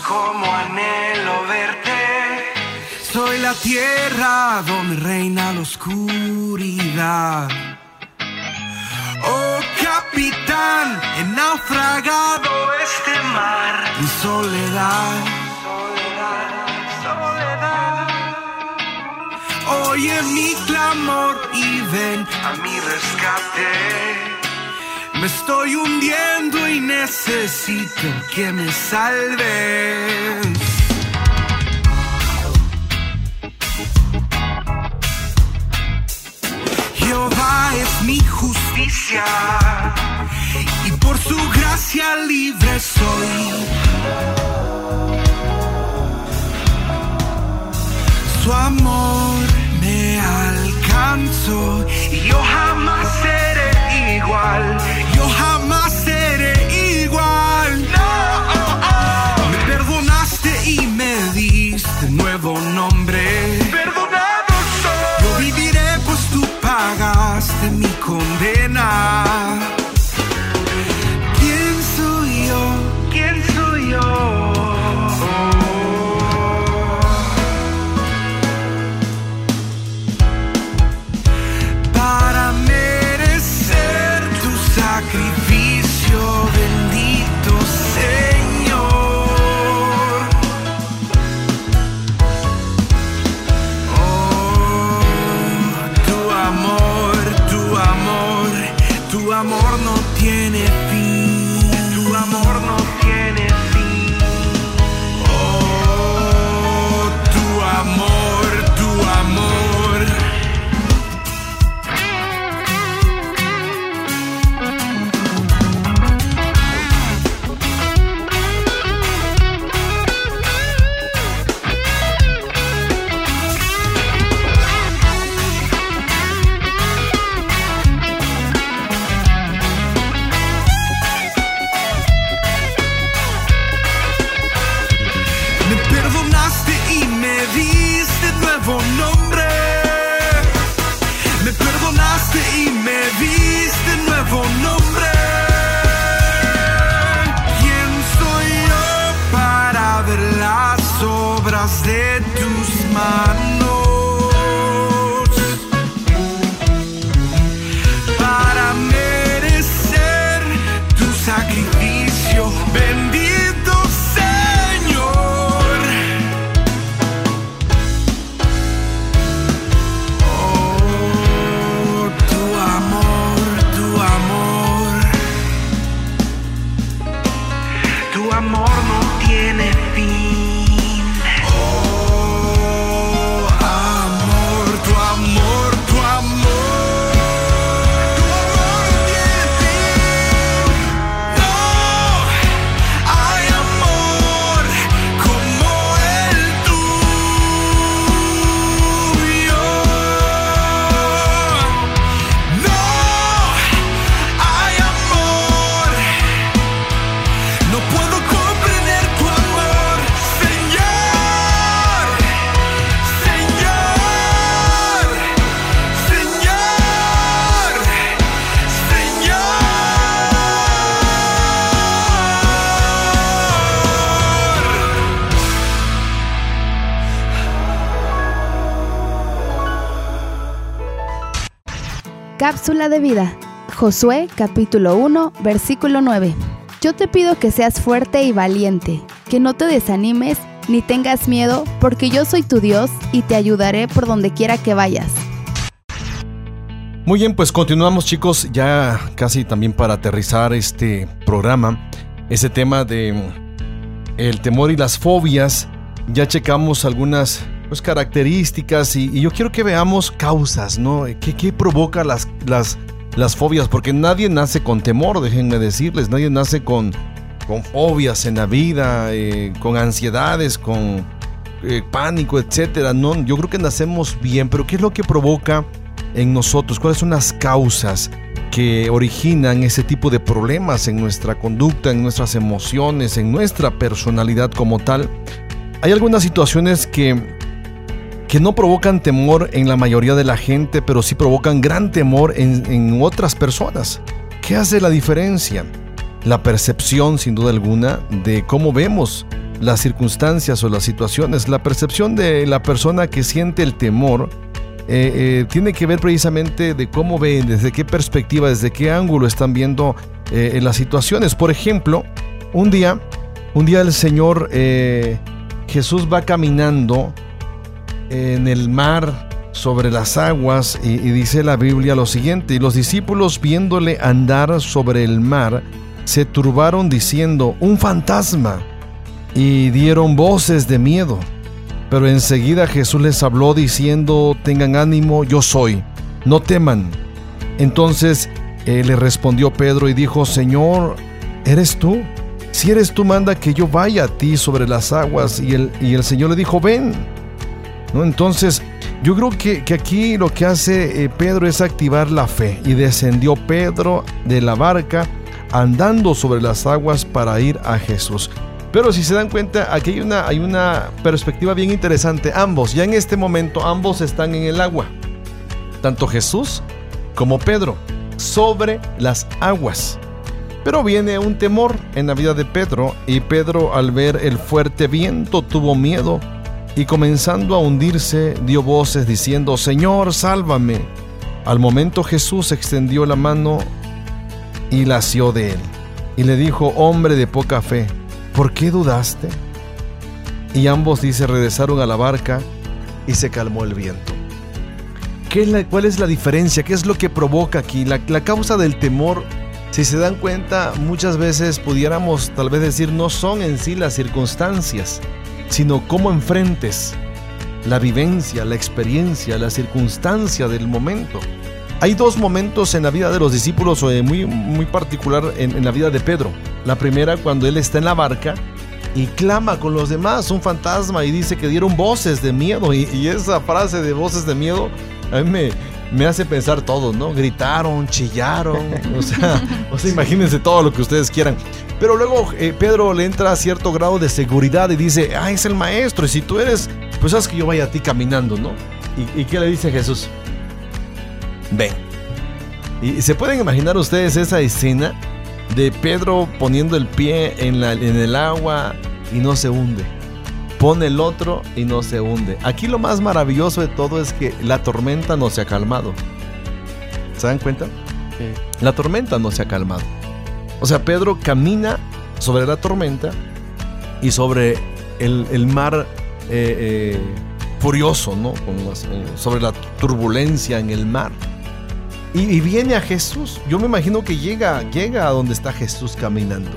Como anhelo verte. Soy la tierra donde reina la oscuridad. Oh capitán, he naufragado este mar en soledad. Oye mi clamor y ven a mi rescate. Me estoy hundiendo y necesito que me salves. Jehová es mi justicia y por su gracia libre soy. Su amor me alcanzó y yo jamás seré igual. Yo jamás vida. Josué capítulo 1 versículo 9. Yo te pido que seas fuerte y valiente, que no te desanimes ni tengas miedo, porque yo soy tu Dios y te ayudaré por donde quiera que vayas. Muy bien, pues continuamos chicos, ya casi también para aterrizar este programa, ese tema de mm, el temor y las fobias, ya checamos algunas pues, características y, yo quiero que veamos causas, ¿no? ¿Qué, qué provoca las, las, las fobias? Porque nadie nace con temor, déjenme decirles, nadie nace con, con fobias en la vida, eh, con ansiedades, con eh, pánico, etcétera. No, yo creo que nacemos bien, pero ¿qué es lo que provoca en nosotros? ¿Cuáles son las causas que originan ese tipo de problemas en nuestra conducta, en nuestras emociones, en nuestra personalidad como tal? Hay algunas situaciones que que no provocan temor en la mayoría de la gente, pero sí provocan gran temor en, en otras personas. ¿Qué hace la diferencia? La percepción, sin duda alguna, de cómo vemos las circunstancias o las situaciones. La percepción de la persona que siente el temor eh, eh, tiene que ver precisamente de cómo ven, desde qué perspectiva, desde qué ángulo están viendo eh, las situaciones. Por ejemplo, un día, un día el Señor Jesús va caminando en el mar sobre las aguas y, dice la Biblia lo siguiente, y los discípulos viéndole andar sobre el mar, se turbaron diciendo, un fantasma, y dieron voces de miedo. Pero enseguida Jesús les habló diciendo, tengan ánimo, yo soy, no teman. Entonces eh, le respondió Pedro y dijo, Señor, ¿eres tú? Si eres tú, manda que yo vaya a ti sobre las aguas. Y el, y el Señor le dijo, ven. Entonces, yo creo que, que aquí lo que hace eh, Pedro es activar la fe. Y descendió Pedro de la barca andando sobre las aguas para ir a Jesús. Pero si se dan cuenta, aquí hay una, hay una perspectiva bien interesante. Ambos, ya en este momento, ambos están en el agua. Tanto Jesús como Pedro, sobre las aguas. Pero viene un temor en la vida de Pedro y Pedro al ver el fuerte viento tuvo miedo y comenzando a hundirse dio voces diciendo, Señor, sálvame. Al momento Jesús extendió la mano y la asió de él y le dijo, hombre de poca fe, ¿por qué dudaste? Y ambos, dice, regresaron a la barca y se calmó el viento. ¿Qué es la- ¿Cuál es la diferencia? ¿Qué es lo que provoca aquí? La, la causa del temor, si se dan cuenta, muchas veces pudiéramos tal vez decir no son en sí las circunstancias, sino cómo enfrentes la vivencia, la experiencia, la circunstancia del momento. Hay dos momentos en la vida de los discípulos, eh, muy, muy particular en, la vida de Pedro. La primera cuando él está en la barca y clama con los demás, un fantasma, y dice que dieron voces de miedo. Y, esa frase de voces de miedo a mí me, me hace pensar todo, ¿no? Gritaron, chillaron, o sea, imagínense todo lo que ustedes quieran. Pero luego eh, Pedro le entra a cierto grado de seguridad y dice, ah, es el maestro, y si tú eres, pues haz que yo vaya a ti caminando, ¿no? ¿Y, y qué le dice Jesús? Ven. Y se pueden imaginar ustedes esa escena de Pedro poniendo el pie en, la- en el agua y no se hunde. Pone el otro y no se hunde. Aquí lo más maravilloso de todo es que la tormenta no se ha calmado. ¿Se dan cuenta? La tormenta no se ha calmado. O sea, Pedro camina sobre la tormenta y sobre el, el mar eh, eh, furioso, ¿no? Con las- eh, sobre la turbulencia en el mar. Y, y viene a Jesús. Yo me imagino que llega, llega a donde está Jesús caminando.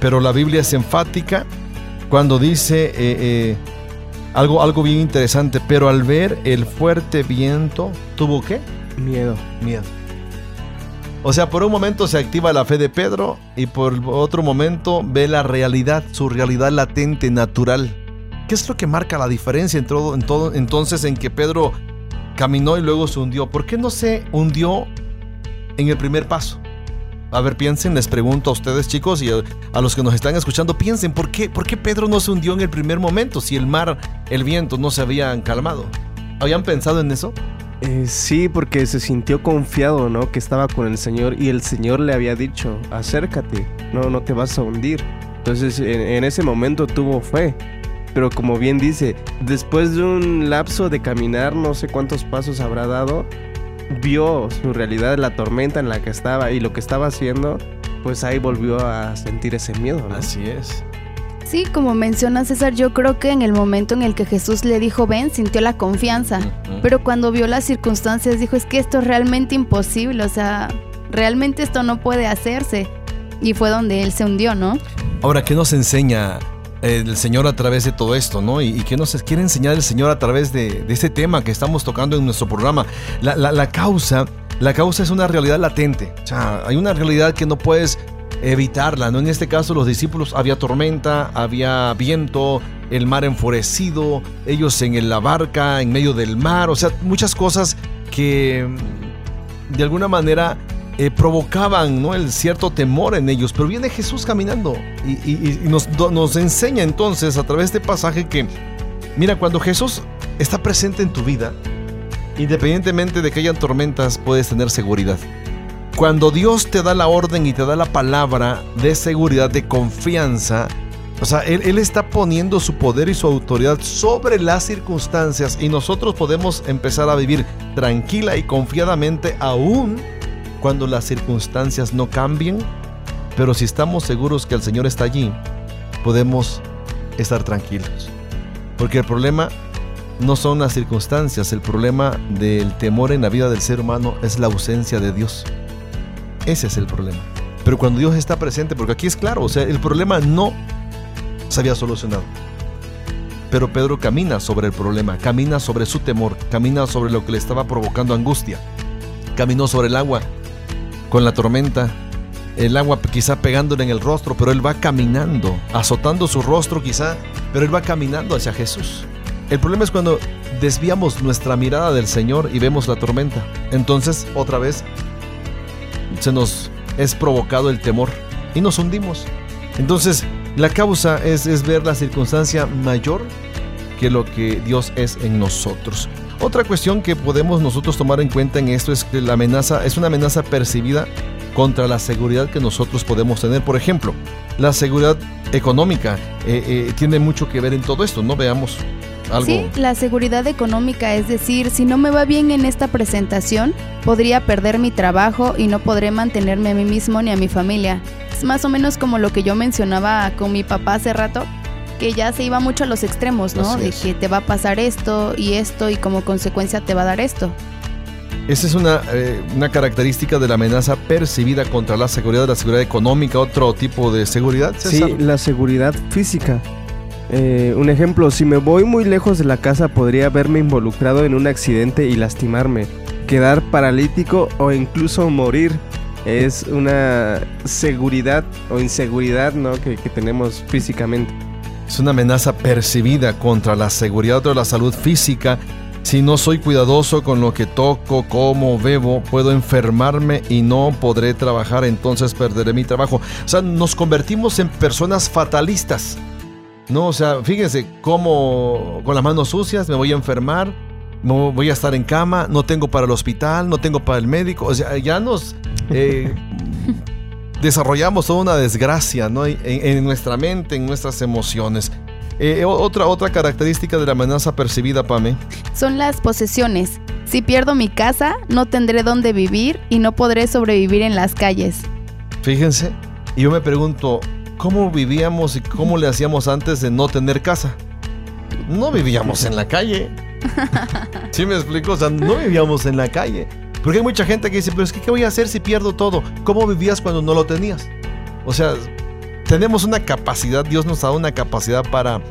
Pero la Biblia es enfática cuando dice eh, algo, algo bien interesante. Pero al ver el fuerte viento, ¿tuvo qué? Miedo. Miedo. O sea, por un momento se activa la fe de Pedro y por otro momento ve la realidad, su realidad latente, natural. ¿Qué es lo que marca la diferencia en en todo entonces en que Pedro caminó y luego se hundió? ¿Por qué no se hundió en el primer paso? A ver, piensen, les pregunto a ustedes chicos y a, a los que nos están escuchando, piensen, ¿por qué, ¿por qué Pedro no se hundió en el primer momento si el mar, el viento no se habían calmado? ¿Habían pensado en eso? Eh, sí, porque se sintió confiado, ¿no? Que estaba con el Señor y el Señor le había dicho, acércate, no, no te vas a hundir. Entonces en, ese momento tuvo fe. Pero como bien dice, después de un lapso de caminar, no sé cuántos pasos habrá dado, vio su realidad, la tormenta en la que estaba y lo que estaba haciendo, pues ahí volvió a sentir ese miedo. Así es. Sí, como menciona César, yo creo que en el momento en el que Jesús le dijo ven, sintió la confianza. Pero cuando vio las circunstancias dijo, es que esto es realmente imposible, o sea, realmente esto no puede hacerse. Y fue donde él se hundió, ¿no? Ahora, ¿qué nos enseña el Señor a través de todo esto, no? ¿Y, y qué nos quiere enseñar el Señor a través de, de este tema que estamos tocando en nuestro programa? La, la- la causa, la causa es una realidad latente. O sea, hay una realidad que no puedes evitarla, ¿no? En este caso, los discípulos, había tormenta, había viento, el mar enfurecido, ellos en la barca, en medio del mar, o sea, muchas cosas que mm, de alguna manera eh, provocaban ¿no? el cierto temor en ellos. Pero viene Jesús caminando y, nos, nos enseña entonces a través de este pasaje que, mira, cuando Jesús está presente en tu vida, independientemente de que hayan tormentas, puedes tener seguridad. Cuando Dios te da la orden y te da la palabra de seguridad, de confianza, o sea, él, él está poniendo su poder y su autoridad sobre las circunstancias y nosotros podemos empezar a vivir tranquila y confiadamente aún cuando las circunstancias no cambien. Pero si estamos seguros que el Señor está allí, podemos estar tranquilos. Porque el problema no son las circunstancias, el problema del temor en la vida del ser humano es la ausencia de Dios. Ese es el problema. Pero cuando Dios está presente, porque aquí es claro, o sea, el problema no se había solucionado. Pero Pedro camina sobre el problema, camina sobre su temor, camina sobre lo que le estaba provocando angustia. Caminó sobre el agua con la tormenta, el agua quizá pegándole en el rostro, pero él va caminando, azotando su rostro quizá, pero él va caminando hacia Jesús. El problema es cuando desviamos nuestra mirada del Señor y vemos la tormenta. Entonces, otra vez, se nos es provocado el temor y nos hundimos. Entonces, la causa es, es ver la circunstancia mayor que lo que Dios es en nosotros. Otra cuestión que podemos nosotros tomar en cuenta en esto es que la amenaza es una amenaza percibida contra la seguridad que nosotros podemos tener. Por ejemplo, la seguridad económica eh, eh, tiene mucho que ver en todo esto, ¿no? Veamos algo. Sí, la seguridad económica, es decir, si no me va bien en esta presentación, podría perder mi trabajo y no podré mantenerme a mí mismo ni a mi familia. Es más o menos como lo que yo mencionaba con mi papá hace rato, que ya se iba mucho a los extremos, ¿no? Así De es. que te va a pasar esto y esto y como consecuencia te va a dar esto. Esa es una, eh, una característica de la amenaza percibida contra la seguridad, la seguridad económica, otro tipo de seguridad. César? Sí, la seguridad física. Eh, un ejemplo, si me voy muy lejos de la casa podría verme involucrado en un accidente y lastimarme, quedar paralítico o incluso morir. Es una seguridad o inseguridad ¿no? que, que tenemos físicamente. Es una amenaza percibida contra la seguridad o la salud física Si no soy cuidadoso con lo que toco, como, bebo, puedo enfermarme y no podré trabajar, entonces perderé mi trabajo. O sea, nos convertimos en personas fatalistas. No, o sea, fíjense cómo con las manos sucias me voy a enfermar, no voy a estar en cama, no tengo para el hospital, no tengo para el médico. O sea, ya nos eh, desarrollamos toda una desgracia ¿no? en, en nuestra mente, en nuestras emociones. Eh, otra, otra característica de la amenaza percibida, Pame. Son las posesiones. Si pierdo mi casa, no tendré dónde vivir y no podré sobrevivir en las calles. Fíjense, y yo me pregunto, ¿cómo vivíamos y cómo le hacíamos antes de no tener casa? No vivíamos en la calle. ¿Sí me explico? O sea, no vivíamos en la calle. Porque hay mucha gente que dice, pero es que ¿qué voy a hacer si pierdo todo? ¿Cómo vivías cuando no lo tenías? O sea, tenemos una capacidad, Dios nos ha dado una capacidad para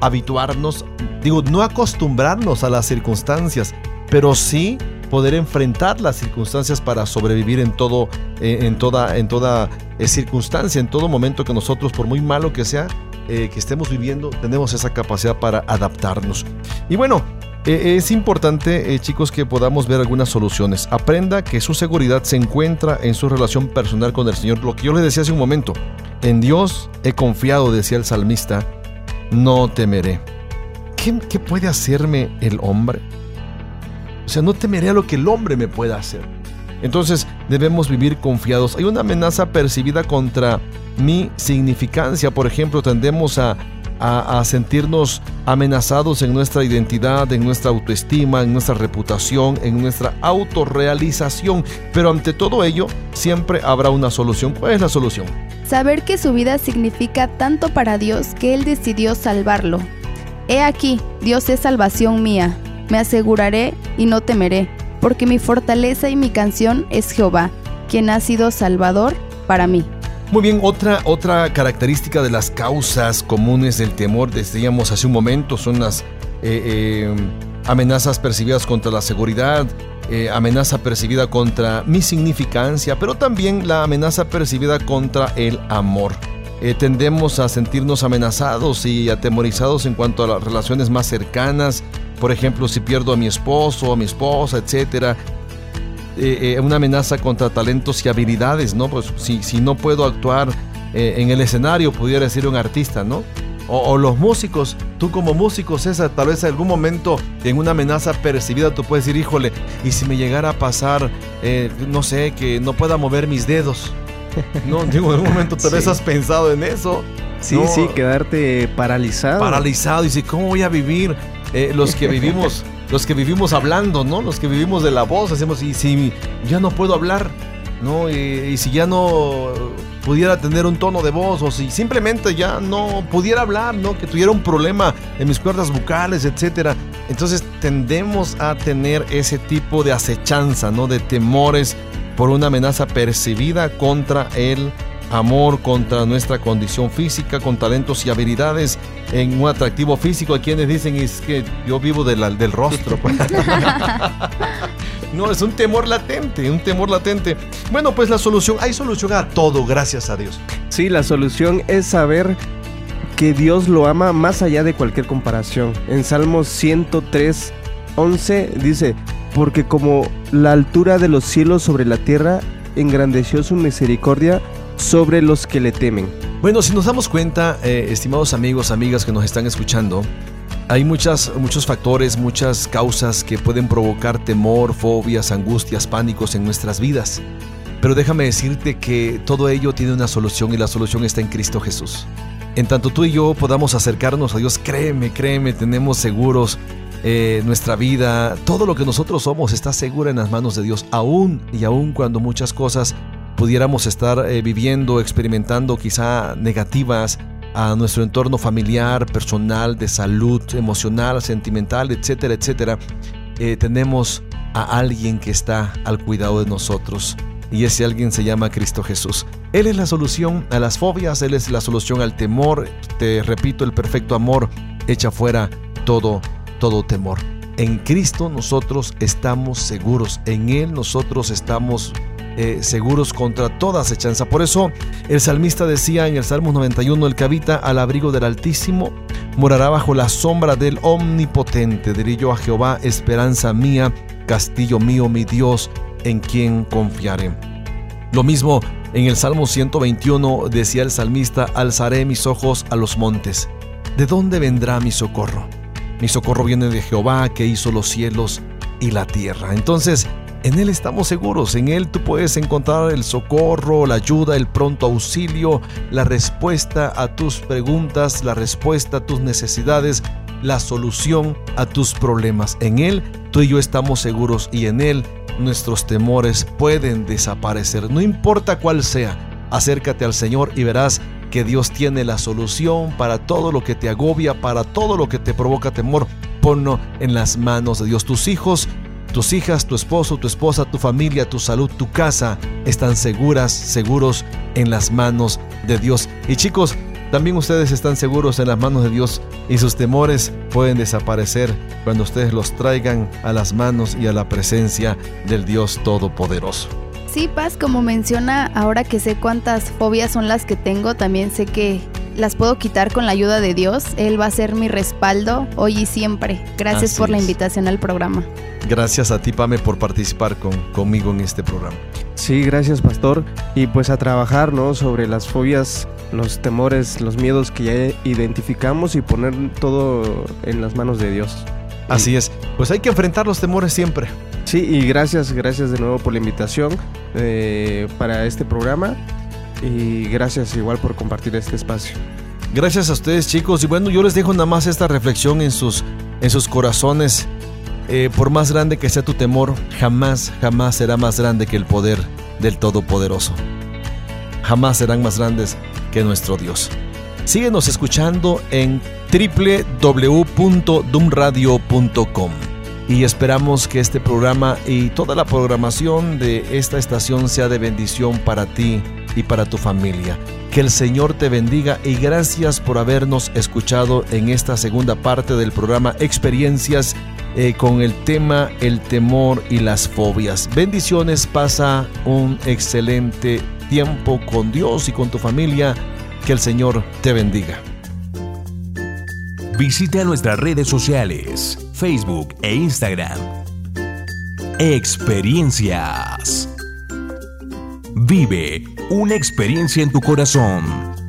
habituarnos, digo, no acostumbrarnos a las circunstancias, pero sí poder enfrentar las circunstancias para sobrevivir en todo, eh, en toda, en toda eh, circunstancia, en todo momento que nosotros, por muy malo que sea, eh, que estemos viviendo, tenemos esa capacidad para adaptarnos. Y bueno, es importante, chicos, que podamos ver algunas soluciones. Aprenda que su seguridad se encuentra en su relación personal con el Señor. Lo que yo le decía hace un momento, en Dios he confiado, decía el salmista, no temeré. ¿Qué, qué puede hacerme el hombre? O sea, no temeré a lo que el hombre me pueda hacer. Entonces debemos vivir confiados. Hay una amenaza percibida contra mi significancia. Por ejemplo, tendemos a, a, a, sentirnos amenazados en nuestra identidad, en nuestra autoestima, en nuestra reputación, en nuestra autorrealización. Pero ante todo ello, siempre habrá una solución. ¿Cuál es la solución? Saber que su vida significa tanto para Dios que Él decidió salvarlo. He aquí, Dios es salvación mía. Me aseguraré y no temeré, porque mi fortaleza y mi canción es Jehová, quien ha sido salvador para mí. Muy bien, otra, otra característica de las causas comunes del temor, decíamos hace un momento, son las eh, eh, amenazas percibidas contra la seguridad, eh, amenaza percibida contra mi significancia, pero también la amenaza percibida contra el amor. Tendemos a sentirnos amenazados y atemorizados en cuanto a las relaciones más cercanas, por ejemplo, si pierdo a mi esposo, a mi esposa, etcétera. Eh, eh, una amenaza contra talentos y habilidades, ¿no? Pues si, si no puedo actuar eh, en el escenario, pudiera decir un artista, ¿no? O, o, los músicos, tú como músico, César, tal vez en algún momento en una amenaza percibida tú puedes decir, híjole, y si me llegara a pasar, eh, no sé, que no pueda mover mis dedos. No, digo, en algún momento tal vez Sí. has pensado en eso. Sí, No. sí, quedarte paralizado. paralizado y dice, ¿cómo voy a vivir? Eh, los que vivimos, los que vivimos hablando, ¿no? Los que vivimos de la voz, hacemos, y si ya no puedo hablar, ¿no? Y, si ya no pudiera tener un tono de voz, o si simplemente ya no pudiera hablar, ¿no? Que tuviera un problema en mis cuerdas vocales, etcétera. Entonces tendemos a tener ese tipo de acechanza, ¿no? De temores por una amenaza percibida contra el amor, contra nuestra condición física, con talentos y habilidades, en un atractivo físico. Hay quienes dicen es que yo vivo de la- del rostro. no, es un temor latente, un temor latente. Bueno, pues la solución, hay solución a todo, gracias a Dios. Sí, la solución es saber que Dios lo ama más allá de cualquier comparación. En Salmos 103, 11 dice, porque como la altura de los cielos sobre la tierra, engrandeció su misericordia sobre los que le temen. Bueno, si nos damos cuenta, eh, estimados amigos, amigas que nos están escuchando, hay muchas, muchos factores, muchas causas que pueden provocar temor, fobias, angustias, pánicos en nuestras vidas. Pero déjame decirte que todo ello tiene una solución y la solución está en Cristo Jesús. En tanto tú y yo podamos acercarnos a Dios, créeme, créeme, tenemos seguros eh, nuestra vida, todo lo que nosotros somos está seguro en las manos de Dios, aún y aún cuando muchas cosas pudiéramos estar eh, viviendo, experimentando quizá negativas a nuestro entorno familiar, personal, de salud, emocional, sentimental, etcétera, etcétera, eh, tenemos a alguien que está al cuidado de nosotros. Y ese alguien se llama Cristo Jesús. Él es la solución a las fobias, Él es la solución al temor. Te repito, el perfecto amor echa fuera todo, todo temor. En Cristo nosotros estamos seguros, en Él nosotros estamos eh, seguros contra toda acechanza. Por eso el salmista decía en el Salmo 91, el que habita al abrigo del Altísimo morará bajo la sombra del Omnipotente. Diré yo a Jehová, esperanza mía, castillo mío, mi Dios, en quien confiaré. Lo mismo en el Salmo 121 decía el salmista, alzaré mis ojos a los montes. ¿De dónde vendrá mi socorro? Mi socorro viene de Jehová que hizo los cielos y la tierra. Entonces, en Él estamos seguros, en Él tú puedes encontrar el socorro, la ayuda, el pronto auxilio, la respuesta a tus preguntas, la respuesta a tus necesidades, la solución a tus problemas. En Él tú y yo estamos seguros y en Él nuestros temores pueden desaparecer. No importa cuál sea, acércate al Señor y verás que Dios tiene la solución para todo lo que te agobia, para todo lo que te provoca temor. Ponlo en las manos de Dios. Tus hijos, tus hijas, tu esposo, tu esposa, tu familia, tu salud, tu casa están seguras, seguros en las manos de Dios. Y chicos, también ustedes están seguros en las manos de Dios y sus temores pueden desaparecer cuando ustedes los traigan a las manos y a la presencia del Dios Todopoderoso. Sí, Paz, como menciona, ahora que sé cuántas fobias son las que tengo, también sé que las puedo quitar con la ayuda de Dios. Él va a ser mi respaldo hoy y siempre. Gracias Así por la es. invitación al programa. Gracias a ti, Pame, por participar con, conmigo en este programa. Sí, gracias pastor. Y pues a trabajar, ¿no? Sobre las fobias, los temores, los miedos que ya identificamos y poner todo en las manos de Dios. Así es, pues hay que enfrentar los temores siempre. Sí, y gracias, gracias de nuevo por la invitación eh, para este programa. Y gracias igual por compartir este espacio. Gracias a ustedes chicos y bueno, yo les dejo nada más esta reflexión en sus, en sus corazones. Eh, por más grande que sea tu temor, jamás, jamás será más grande que el poder del Todopoderoso. Jamás serán más grandes que nuestro Dios. Síguenos escuchando en www.dumradio.com y esperamos que este programa y toda la programación de esta estación sea de bendición para ti y para tu familia. Que el Señor te bendiga y gracias por habernos escuchado en esta segunda parte del programa Experiencias eh, con el tema el temor y las fobias. Bendiciones, pasa un excelente tiempo con Dios y con tu familia. Que el Señor te bendiga. Visita nuestras redes sociales, Facebook e Instagram. Experiencias. Vive una experiencia en tu corazón.